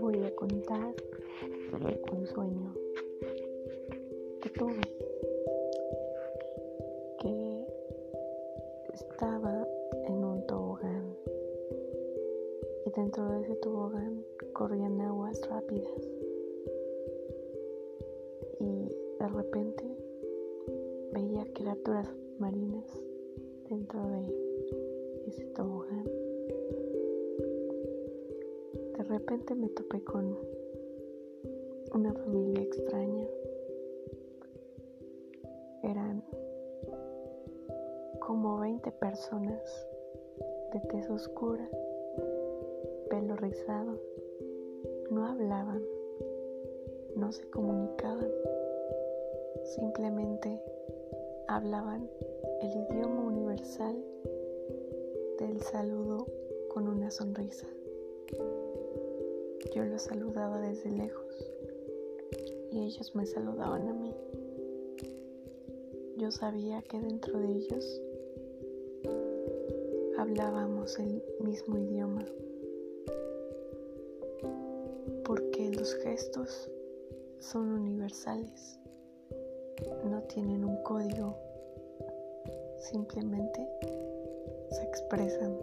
Voy a contar un sueño que tuve, que estaba en un tobogán. Y dentro de ese tobogán corrían aguas rápidas. Y de repente veía criaturas marinas dentro de ese tobogán. De repente me topé con una familia extraña. Eran como 20 personas de tez oscura, pelo rizado. No hablaban, no se comunicaban, simplemente hablaban el idioma del saludo con una sonrisa. Yo los saludaba desde lejos y ellos me saludaban a mí. Yo sabía que dentro de ellos hablábamos el mismo idioma, porque los gestos son universales no tienen un código, simplemente se expresan